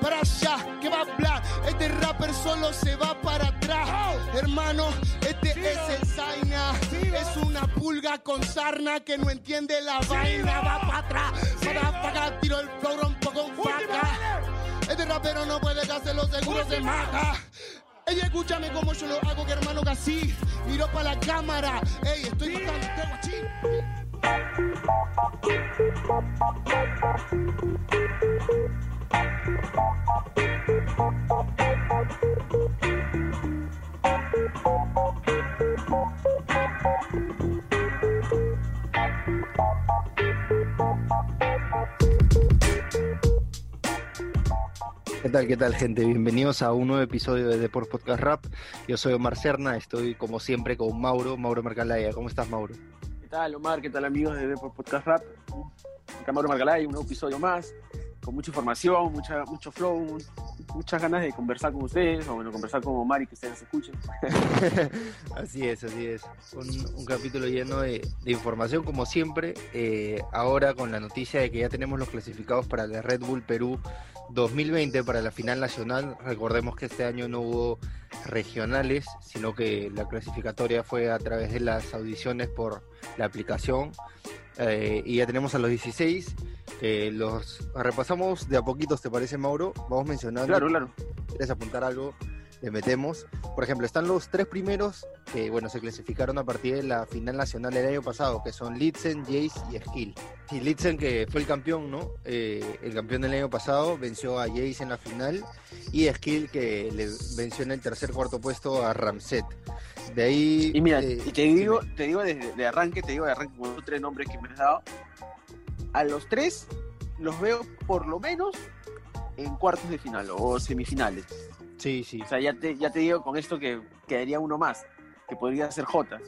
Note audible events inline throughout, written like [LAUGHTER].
Para allá, ¿qué va a hablar? Este rapper solo se va para atrás. Hermano, este es el Zaina. Es una pulga con sarna que no entiende la vaina. Va para atrás, para acá, tiro el flow, rompo con faca. Este rapero no puede hacer los seguros de maja. Ey, escúchame como yo lo hago, que hermano, que así. Miro para la cámara. Ey, estoy matando este guachín. ¿Qué tal, qué tal, gente? Bienvenidos a un nuevo episodio de Deport Podcast Rap. Yo soy Omar Serna, estoy como siempre con Mauro, Mauro Mercalaya. ¿Cómo estás, Mauro? ¿Qué tal, Omar? ¿Qué tal, amigos de Deport Podcast Rap? Acá Mauro Margalay, un nuevo episodio más, con mucha información, mucha, mucho flow, muchas ganas de conversar con ustedes, o bueno, conversar con Omar y que ustedes escuchen. [LAUGHS] así es, así es. Un, capítulo lleno de, de, información, como siempre. Eh, ahora con la noticia de que ya tenemos los clasificados para la Red Bull Perú 2020 para la final nacional. Recordemos que este año no hubo regionales, sino que la clasificatoria fue a través de las audiciones por la aplicación. Eh, y ya tenemos a los 16. Eh, los repasamos de a poquitos, ¿te parece, Mauro? Vamos mencionando. Claro, claro. ¿Quieres apuntar algo? Le metemos. Por ejemplo, están los tres primeros que, bueno, se clasificaron a partir de la final nacional del año pasado, que son Litzen, Jace y Skill. Y Litzen, que fue el campeón, ¿no? Eh, el campeón del año pasado, venció a Jace en la final. Y Skill, que le venció en el tercer cuarto puesto a Ramset. De ahí. Y mira, eh, y te digo, te digo desde de arranque, te digo de arranque con los tres nombres que me has dado. A los tres los veo por lo menos en cuartos de final o semifinales. Sí, sí. O sea, ya te, ya te digo con esto que quedaría uno más, que podría ser J.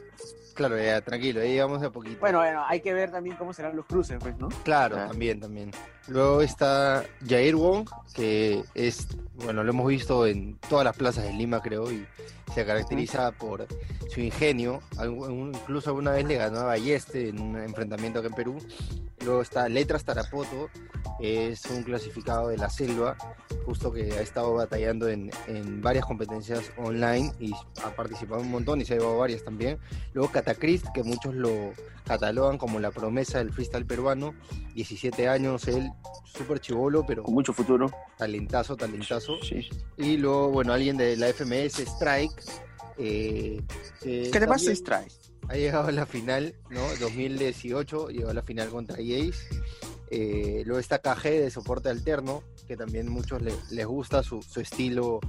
Claro, ya, tranquilo, ahí vamos de a poquito. Bueno, bueno, hay que ver también cómo serán los cruces, pues, ¿no? Claro, ah. también, también. Luego está Jair Wong, que es, bueno, lo hemos visto en todas las plazas de Lima, creo, y se caracteriza por su ingenio. Incluso alguna vez le ganó a Balleste en un enfrentamiento acá en Perú. Luego está Letras Tarapoto, es un clasificado de la selva, justo que ha estado batallando en, en varias competencias online y ha participado un montón y se ha llevado varias también. Luego Catacrist, que muchos lo catalogan como la promesa del freestyle peruano, 17 años, él súper chivolo, pero con mucho futuro. Talentazo, talentazo. Sí. Y luego, bueno, alguien de la FMS, Strike. Eh, ¿Qué además es Strike? Ha llegado a la final, ¿no? 2018, llegó a la final contra Jace. Eh, luego está KG de soporte alterno, que también muchos le, les gusta su, su, estilo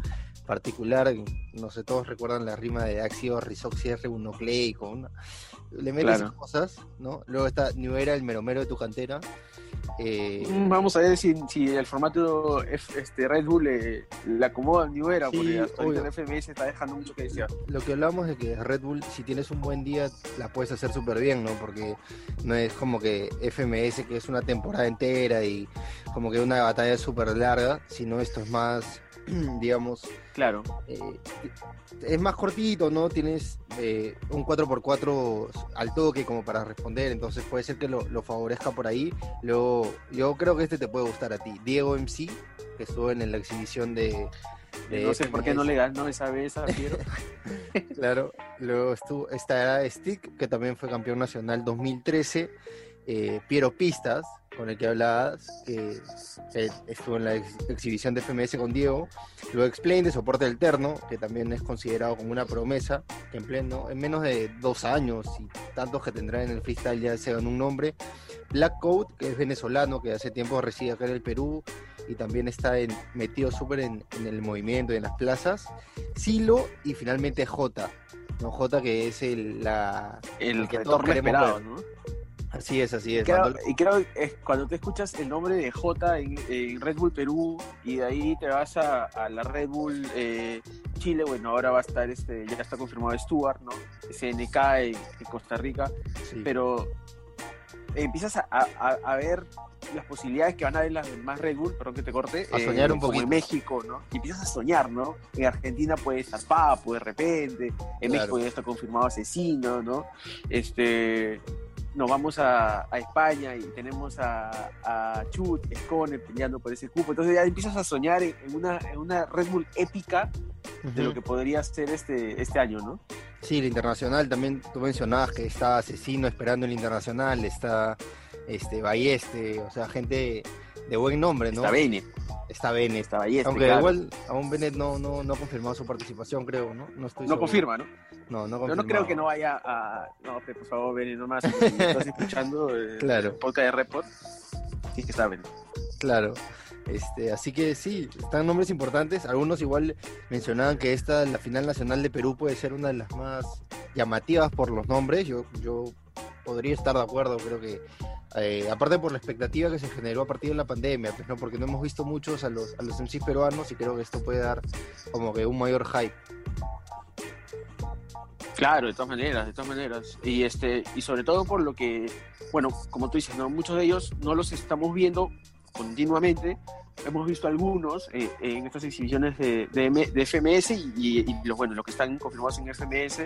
particular. No sé, todos recuerdan la rima de Axio Rizoxi R nucleico. ¿no? Le mete claro. cosas, ¿no? Luego está New Era, el meromero de tu cantera. Eh, Vamos a ver si, si el formato este, Red Bull le, le acomoda New Era, sí, porque hasta ahorita el FMS está dejando mucho que decir. Lo que hablamos de que Red Bull, si tienes un buen día, la puedes hacer súper bien, ¿no? Porque no es como que FMS, que es una temporada entera y como que una batalla súper larga, sino esto es más [CLEARS THROAT] digamos. Claro. Eh, es más cortito, ¿no? Tienes eh, un 4x4 al toque como para responder, entonces puede ser que lo, lo, favorezca por ahí. Luego, yo creo que este te puede gustar a ti. Diego MC, que estuvo en la exhibición de... de no sé FMS. por qué no le ganó esa vez a Piero. [LAUGHS] claro. Luego estuvo, está Stick, que también fue campeón nacional 2013. Eh, Piero Pistas, con el que hablabas, que eh, estuvo en la ex exhibición de FMS con Diego. Luego Explain de soporte alterno, que también es considerado como una promesa, que en, pleno, en menos de dos años y tantos que tendrá en el freestyle ya se ganó un nombre. Black Coat, que es venezolano, que hace tiempo reside acá en el Perú y también está en, metido súper en, en, el movimiento y en las plazas. Silo y finalmente J. ¿no? J que es el, la, el, el que todos queremos esperado. ¿no? Así es, así es. Creo. Y creo que cuando te escuchas el nombre de J en, en, Red Bull Perú y de ahí te vas a, a la Red Bull eh, Chile, bueno, ahora va a estar, este ya está confirmado Stuart, ¿no? SNK en, en Costa Rica, sí. pero empiezas a, a, a, ver las posibilidades que van a haber las demás Red Bull, perdón que te corte, a soñar eh, un poquito. en México, ¿no? Y empiezas a soñar, ¿no? En Argentina puede estar Papo de repente, en claro. México ya está confirmado Asesino, ¿no? Este nos vamos a, a España y tenemos a, a Chut, Scone peleando por ese cupo. Entonces ya empiezas a soñar en, en una, en una Red Bull épica de lo que podría ser este, este año, ¿no? Sí, el internacional también, tú mencionabas que está Asesino esperando el internacional, está este Balleste, o sea, gente de buen nombre, ¿no? Está Bene, Está Bennett. está Balleste, Aunque claro. igual aún Bennett no, no, no ha confirmado su participación, creo, ¿no? No, estoy No seguro. confirma, ¿no? No, no Yo no creo que no vaya a... No, pe, por favor, Bene, nomás. Si estás escuchando [LAUGHS] eh, Claro. el podcast de Report, sí que saben. Claro. Este, así que sí, están nombres importantes. Algunos igual mencionaban que esta, la final nacional de Perú, puede ser una de las más llamativas por los nombres. Yo, yo podría estar de acuerdo, creo que. Eh, aparte por la expectativa que se generó a partir de la pandemia, pues, ¿no? porque no hemos visto muchos a los, a los MCs peruanos y creo que esto puede dar como que un mayor hype. Claro, de todas maneras, de todas maneras. Y este, y sobre todo por lo que, bueno, como tú dices, ¿no? muchos de ellos no los estamos viendo continuamente. Hemos visto algunos eh, en estas exhibiciones de, de, FMS y, y- y los, bueno, los que están confirmados en FMS.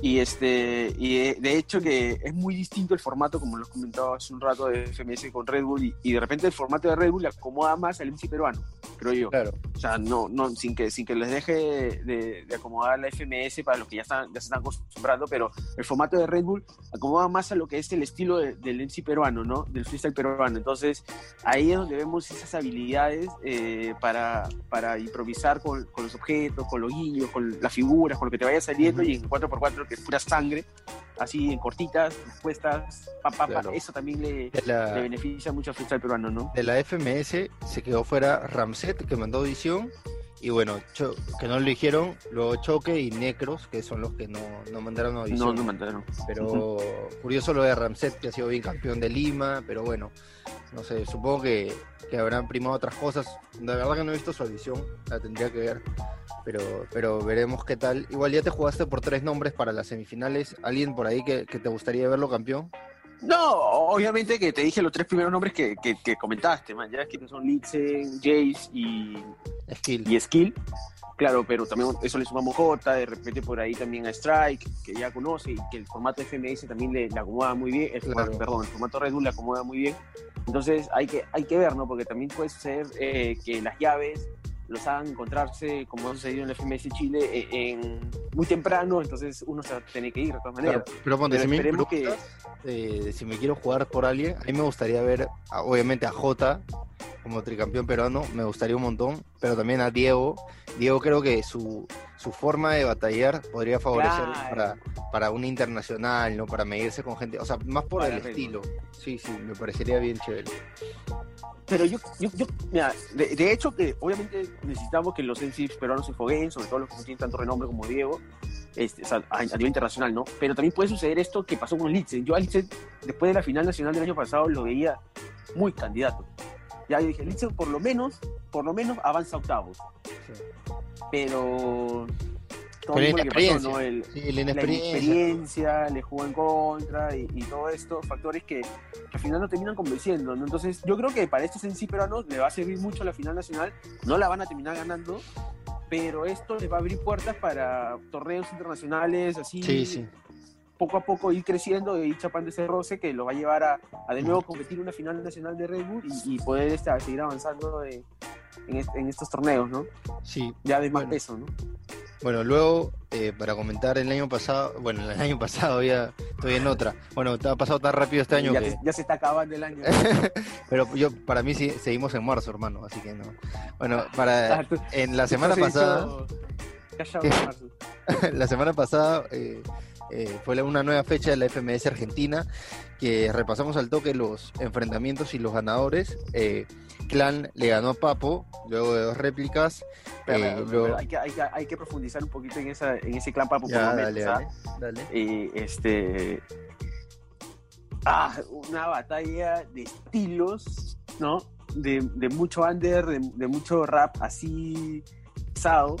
Y este, y de, de hecho que es muy distinto el formato, como lo comentaba hace un rato, de FMS con Red Bull, y, y de repente el formato de Red Bull le acomoda más al MC peruano, creo yo. Claro. O sea, no, no, sin que, sin que les deje de, de acomodar la FMS para los que ya están, ya se están acostumbrando, pero el formato de Red Bull acomoda más a lo que es el estilo de- del MC peruano, ¿no? Del freestyle peruano. Entonces, ahí es donde vemos esas habilidades eh, para, para improvisar con, con los objetos, con los guiños, con las figuras, con lo que te vaya saliendo, y en 4x4 que es pura sangre, así en cortitas, respuestas, pa, pa, eso también le, la, le beneficia mucho al freestyle peruano, ¿no? de la FMS se quedó fuera Ramset, que mandó audición, y bueno, Cho- que no lo dijeron, luego Choque y Necros, que son los que no, no mandaron audición. No, no mandaron. Pero curioso lo de Ramset, que ha sido bien campeón de Lima, pero bueno, no sé, supongo que, que habrán primado otras cosas. La verdad que no he visto su audición, la tendría que ver, pero, pero veremos qué tal. Igual ya te jugaste por tres nombres para las semifinales. ¿Alguien por ahí que, que te gustaría verlo campeón? No, obviamente que te dije los tres primeros nombres que, que, que comentaste, man, ya que son Litzen, Jace y, Skill. y Skill. Claro, pero también eso le sumamos J, de repente por ahí también a Strike, que ya conoce y que el formato FMS también le, le acomoda muy bien, el Claro. formato- perdón, el formato Red Bull le acomoda muy bien. Entonces hay que, hay que ver, ¿no? Porque también puede ser eh, que las llaves los hagan encontrarse, como ha sucedido en el FMS Chile, eh, en, muy temprano, entonces uno se va a tener que ir de todas maneras. Claro, pero ponte, si me esperemos que- eh, si me quiero jugar por alguien, a mí me gustaría ver, a- obviamente, a Jota como tricampeón peruano, me gustaría un montón, pero también a Diego. Diego creo que su, su forma de batallar podría favorecer Claro. para, para un internacional, ¿no? Para medirse con gente, o sea, más por Para el Red estilo. Sí, sí, me parecería bien chévere. Pero yo, yo, yo mira, de, de hecho que obviamente necesitamos que los MCs peruanos se fogueen, sobre todo los que no tienen tanto renombre como Diego, este, o sea, a, a nivel internacional, ¿no? Pero también puede suceder esto que pasó con Litzen. Yo a Litzen, después de la final nacional del año pasado, lo veía muy candidato. Ya yo dije, Litzen por lo menos, por lo menos avanza a octavos. Sí. Pero... todo lo que pasó, inexperiencia. ¿no? El- Sí, la la inexperiencia. inexperiencia, le jugó en contra y, y todo esto, factores que, que al final no terminan convenciendo, ¿no? Entonces, yo creo que para estos en sí peruanos le va a servir mucho la final nacional, no la van a terminar ganando, pero esto les va a abrir puertas para torneos internacionales, así, Sí, sí. poco a poco ir creciendo y ir chapando ese roce que lo va a llevar a, a de nuevo competir una final nacional de Red Bull y, y poder este, seguir avanzando de- en, en estos torneos, ¿no? Sí, Ya de más Bueno. peso, ¿no? Bueno, luego, eh, para comentar el año pasado, bueno, el año pasado ya estoy en otra. Bueno, ha pasado tan rápido este año ya, que... ya se está acabando el año. [LAUGHS] Pero yo, para mí sí, seguimos en marzo, hermano, así que no. Bueno, para Ah, tú- en la semana pasada, [LAUGHS] la semana pasada eh, eh, fue una nueva fecha de la FMS Argentina que repasamos al toque los enfrentamientos y los ganadores. Eh, Clan le ganó a Papo luego de dos réplicas. Pero, eh, pero, luego- hay, que, hay, que, hay que profundizar un poquito en, esa, en ese clan papo por Ya, momentos, dale, dale, dale. Eh, este ah, una batalla de estilos, ¿no? De, de mucho under, de, de mucho rap así pesado.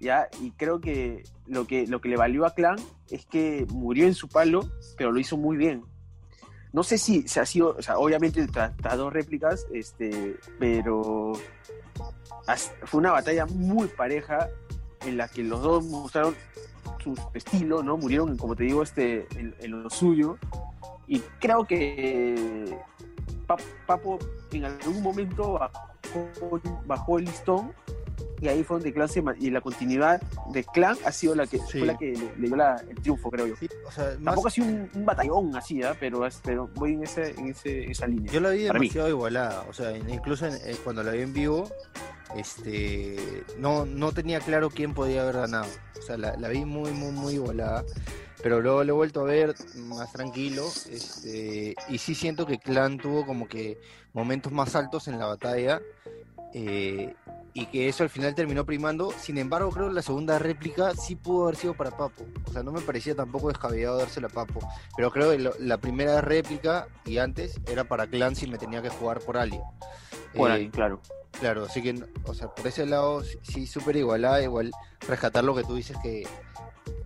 ¿ya? Y creo que lo que lo que le valió a Clan es que murió en su palo, pero lo hizo muy bien. No sé si se ha sido, o sea, obviamente tras dos réplicas, este, pero fue una batalla muy pareja en la que los dos mostraron su estilo, ¿no? Murieron, como te digo, este, en, en lo suyo. Y creo que Papo en algún momento bajó, bajó el listón y ahí fue donde Clan se y la continuidad de Clan ha sido la que fue la que le, dio el triunfo creo yo. O sea, tampoco ha sido un, batallón así ¿eh? pero, pero voy en, ese, en, ese, esa línea. Yo la vi demasiado igualada o sea incluso eh, cuando la vi en vivo este no no tenía claro quién podía haber ganado. O sea la, la vi muy muy muy igualada pero luego lo he vuelto a ver más tranquilo este, y sí siento que Clan tuvo como que momentos más altos en la batalla eh, y que eso al final terminó primando. Sin embargo, creo que la segunda réplica sí pudo haber sido para Papo. O sea, no me parecía tampoco descabellado dársela a Papo. Pero creo que la primera réplica y antes era para Clan si me tenía que jugar por Alia. Por eh, claro. Claro, así que, o sea, por ese lado sí, súper igualada. Igual rescatar lo que tú dices que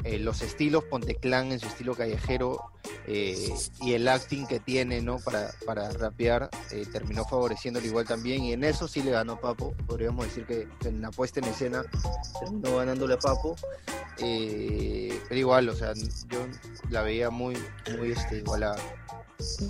eh, los estilos, Ponte Clan en su estilo callejero eh, y el acting que tiene ¿no? para, para rapear eh, terminó favoreciéndolo igual también y en eso sí le ganó Papo, podríamos decir que, en la puesta en escena terminó ganándole a Papo, pero igual, o sea, yo la veía muy, muy este, igualada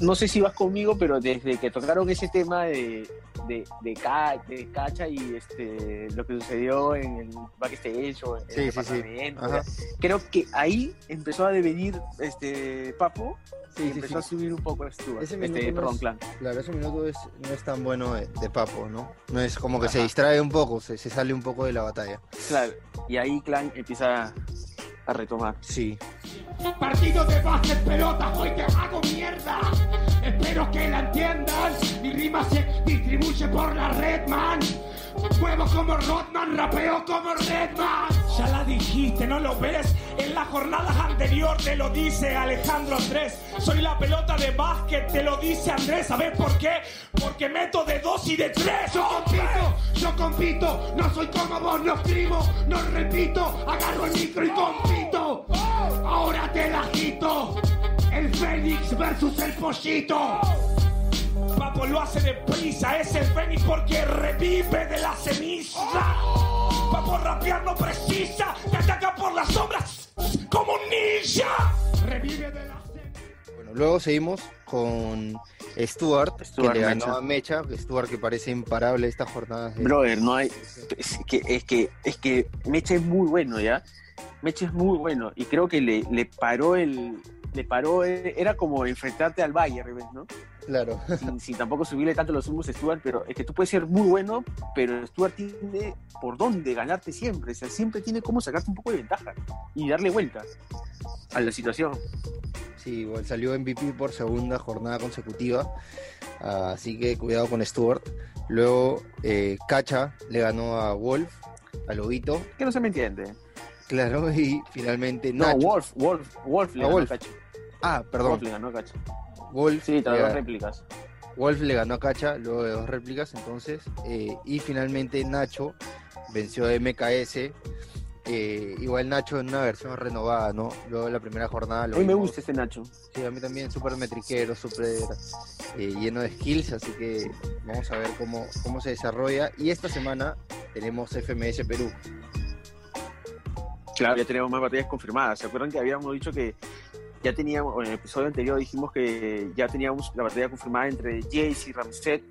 no sé si vas conmigo, pero desde que tocaron ese tema de, de, de, Cacha y este lo que sucedió en el backstage o en el departamento, creo que ahí empezó a devenir este Papo y empezó a subir un poco Stuart, ese este, perdón, Clan. Claro, ese minuto no es tan bueno de, Papo, ¿no? No es como que se distrae un poco, se, se sale un poco de la batalla. Claro, y ahí Clan empieza a retomar. Sí. Partido de básquet pelota, por la red, man. Muevo como Rodman, rapeo como Redman. Ya la dijiste, ¿no lo ves? En las jornadas anterior te lo dice Alejandro Andrés. Soy la pelota de básquet, te lo dice Andrés. ¿Sabes por qué? Porque meto de dos y de tres. Yo compito, yo compito. No soy como vos, no escribo, no repito. Agarro el micro y compito. Ahora te la quito. El Fénix versus el Pollito. Papo lo hace de prisa, es el Fénix porque revive de la ceniza. Papo rapear no precisa, te ataca por las sombras como un ninja. Revive de la Bueno, luego seguimos con Stuart, que le ganó a Mecha, Stuart que parece imparable esta jornada. Brother, no hay. Es que, es que, es que Mecha es muy bueno, ¿ya? Mecha es muy bueno y creo que le, le paró el. Le paró, eh, era como enfrentarte al Bayern, ¿no? Claro. [LAUGHS] Sin, tampoco subirle tanto los humos a Stuart, pero es que tú puedes ser muy bueno, pero Stuart tiene por dónde ganarte siempre. O sea, siempre tiene cómo sacarte un poco de ventaja y darle vueltas a la situación. Sí, igual salió MVP por segunda jornada consecutiva. así que cuidado con Stuart. Luego, eh, Cacha le ganó a Wolf, a Lobito. Que no se me entiende. Claro, [LAUGHS] y finalmente No, Wolf, Wolf, Wolf le ganó a Cacha. Ah, perdón. Wolf le ganó a Cacha. Wolf. Sí, dos réplicas. Wolf le ganó a Cacha luego de dos réplicas, entonces. Eh, y finalmente Nacho venció a MKS. Eh, igual Nacho en una versión renovada, ¿no? Luego de la primera jornada. a mí me gusta este Nacho. Sí, a mí también, súper metriquero, súper eh, lleno de skills, así que vamos a ver cómo, cómo se desarrolla. Y esta semana tenemos FMS Perú. Claro, ya tenemos más batallas confirmadas. ¿Se acuerdan que habíamos dicho que ya teníamos, en el episodio anterior dijimos que ya teníamos la batalla confirmada entre Jace y Ramset,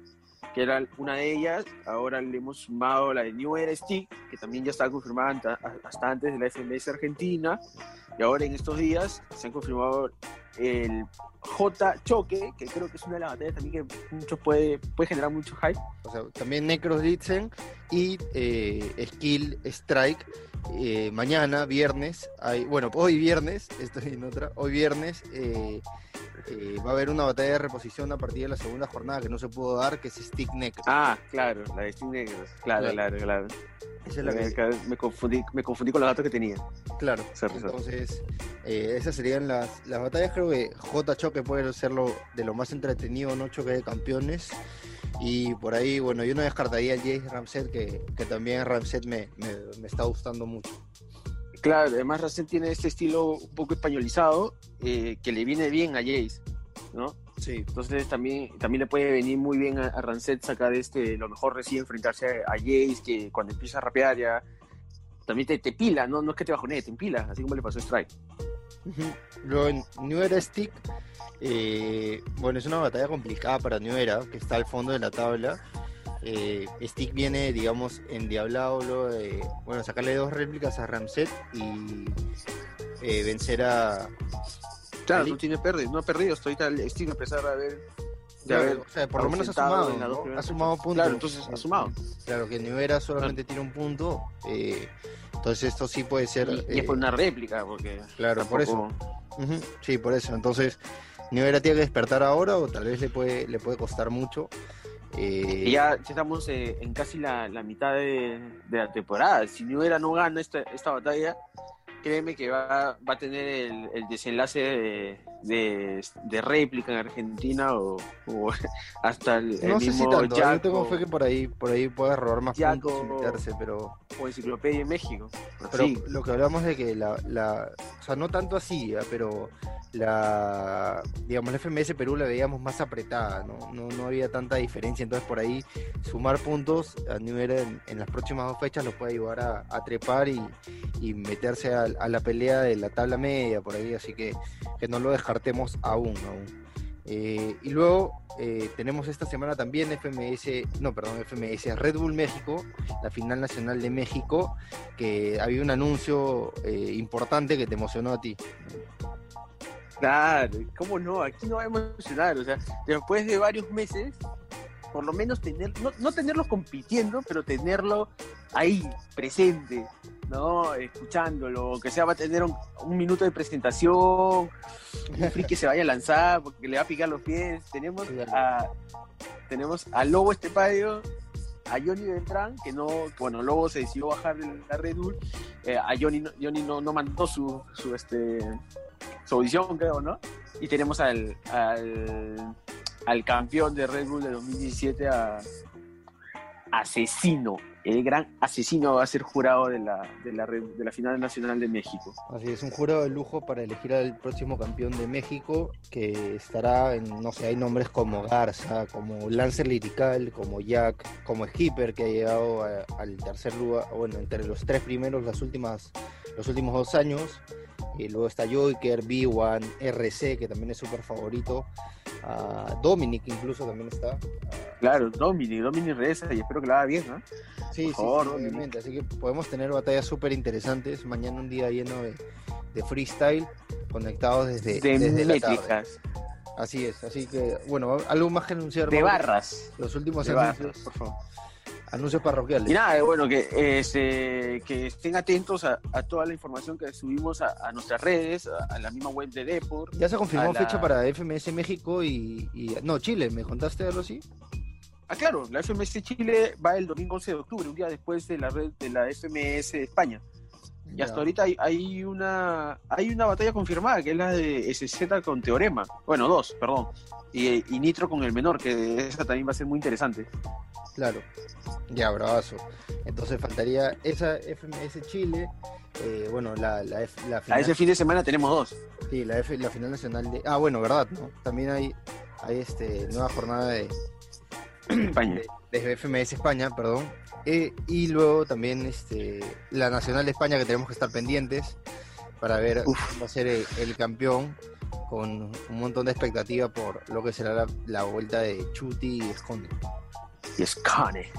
que era una de ellas. Ahora le hemos sumado la de New Era Stick, que también ya estaba confirmada hasta antes de la FMS Argentina. Y ahora en estos días se han confirmado el J Choque, que creo que es una de las batallas también que mucho puede, puede generar mucho hype. O sea, también Necros Litzen y eh, Skill Strike eh, mañana, viernes, hay, bueno, hoy viernes, estoy en otra, hoy viernes eh, eh, va a haber una batalla de reposición a partir de la segunda jornada que no se pudo dar, que es Stick Negros. Ah, claro, la de Stick Negros, claro, claro, claro. Esa es la que... me, confundí, me confundí con los datos que tenía. Claro, entonces esas serían las, las batallas, creo que J Choque puede ser lo, de lo más entretenido, ¿no? Choque de campeones. Y por ahí, bueno, yo no descartaría el Jace Ramset, que, que también Ramset me, me, está gustando mucho. Claro, además Ramset tiene este estilo un poco españolizado eh, que le viene bien a Jace, ¿no? Sí. Entonces también, también le puede venir muy bien a, a sacar este, lo mejor recién enfrentarse a, Jace, que cuando empieza a rapear ya también te, te pila, ¿no? no es que te bajonee, te empila, así como le pasó a Strike. Luego en New Era Stick, eh, bueno, es una batalla complicada para New Era, que está al fondo de la tabla. Eh, Stick viene, digamos, endiablado luego de, bueno, sacarle dos réplicas a Ramset y eh, vencer a... Claro, Ali. no tiene perdido, no ha perdido, estoy tal, Steve a pesar de haber, de Claro, haber o sea, por lo menos ha sumado, ¿no? Ha sumado puntos. Claro, entonces ha sumado. Claro, que New Era solamente tiene un punto, eh, entonces esto sí puede ser... Y, y es eh, por una réplica, porque Claro, por eso. Sí, por eso. Entonces, New Era tiene que despertar ahora o tal vez le puede, le puede costar mucho. Eh, ya, estamos eh, en casi la, la mitad de, de la temporada. Si New Era no gana esta, esta batalla, créeme que va, va a tener el, el desenlace de, de, de réplica en Argentina o, o [LAUGHS] hasta el, el no sé si mismo tanto, yo Jack tengo fe que por ahí, por ahí pueda robar más Jack puntos y o- meterse, pero, o Enciclopedia en México. pero Así. lo que hablamos de que la, la, o sea, no tanto así, ¿ya? pero la, digamos, la FMS Perú la veíamos más apretada, ¿no? No, no había tanta diferencia, entonces por ahí sumar puntos a Era en, en las próximas dos fechas lo puede ayudar a, a trepar y, y meterse a, a la pelea de la tabla media por ahí, así que, que no lo descartemos aún, aún. Eh, y luego eh, tenemos esta semana también FMS, no, perdón, FMS, Red Bull México, la final nacional de México, que había un anuncio eh, importante que te emocionó a ti. Claro, ¿cómo no? Aquí no va a emocionar, o sea, después de varios meses, por lo menos tener, no, no tenerlo compitiendo, pero tenerlo ahí, presente, ¿no? Escuchándolo, que sea va a tener un, un minuto de presentación, un free que se vaya a lanzar porque le va a picar los pies. Tenemos a, tenemos a Lobo Estepadio, a Johnny Beltrán, que no, bueno, Lobo se decidió bajar de la Red Bull, eh, a Johnny, no- Johnny no, no mandó su, su, este, su audición, creo, ¿no? Y tenemos al, al, al campeón de Red Bull de 2017, a Asesino. El gran asesino va a ser jurado de la, de la, final nacional de México. Así es, un jurado de lujo para elegir al próximo campeón de México, que estará en, no sé, hay nombres como Garza, como Lancer Lirical, como Jack, como Skipper, que ha llegado a- al tercer lugar, bueno, entre los tres primeros las últimas, los últimos dos años. Y luego está Joker, B1, RC, que también es súper favorito. a Dominic incluso también está. a- Claro, Domini, Domini regresa y espero que la haga bien, ¿no? Sí, sí, favor, sí, obviamente. Así que podemos tener batallas súper interesantes. Mañana un día lleno de, de freestyle conectados desde, de desde la tarde. métricas, Así es. Así que, bueno, algo más que anunciar. de Mauro? barras. Los últimos De anuncios, barras, por favor. anuncios parroquiales. Y nada, eh, bueno, que, este, que estén atentos a, a toda la información que subimos a, a nuestras redes, a, a la misma web de Deport. Ya se confirmó la- fecha para FMS México y, y- No, Chile, ¿me contaste algo así? Ah, claro, la FMS Chile va el domingo 11 de octubre, un día después de la red de la FMS España. Y hasta ahorita hay, hay una hay una batalla confirmada, que es la de SZ con Teorema. Bueno, dos, perdón. Y, y Nitro con el menor, que esa también va a ser muy interesante. Claro. Ya, bravazo. Entonces faltaría esa FMS Chile. eh, bueno, la, la, F- la A ese fin de semana tenemos dos. Sí, la, F- la final nacional de. Ah, bueno, verdad, ¿no? También hay, hay este, nueva jornada de, España. de, de FMS España, perdón. Eh, y luego también este, la nacional de España que tenemos que estar pendientes para ver Uf. quién va a ser el, el campeón con un montón de expectativa por lo que será la, la vuelta de Chuti y Esconde. Y es Kane.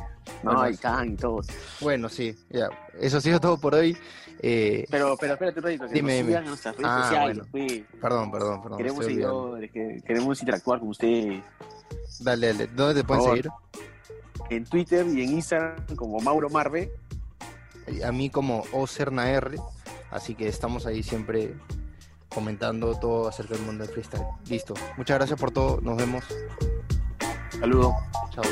No, Bueno, y Khan y todo. Bueno, sí, ya. Eso ha sido todo por hoy. Eh, Pero, pero espérate un ratito, que Dime, nos dime. nuestras redes Ah, sociales. bueno. perdón, perdón, perdón. Queremos seguidores, que- queremos interactuar con ustedes Dale, dale. ¿Dónde te pueden seguir? en Twitter y en Instagram como Mauro Marve. a mí como Ocerna R, así que estamos ahí siempre comentando todo acerca del mundo del freestyle. Listo. Muchas gracias por todo. Nos vemos. Saludos. Chao.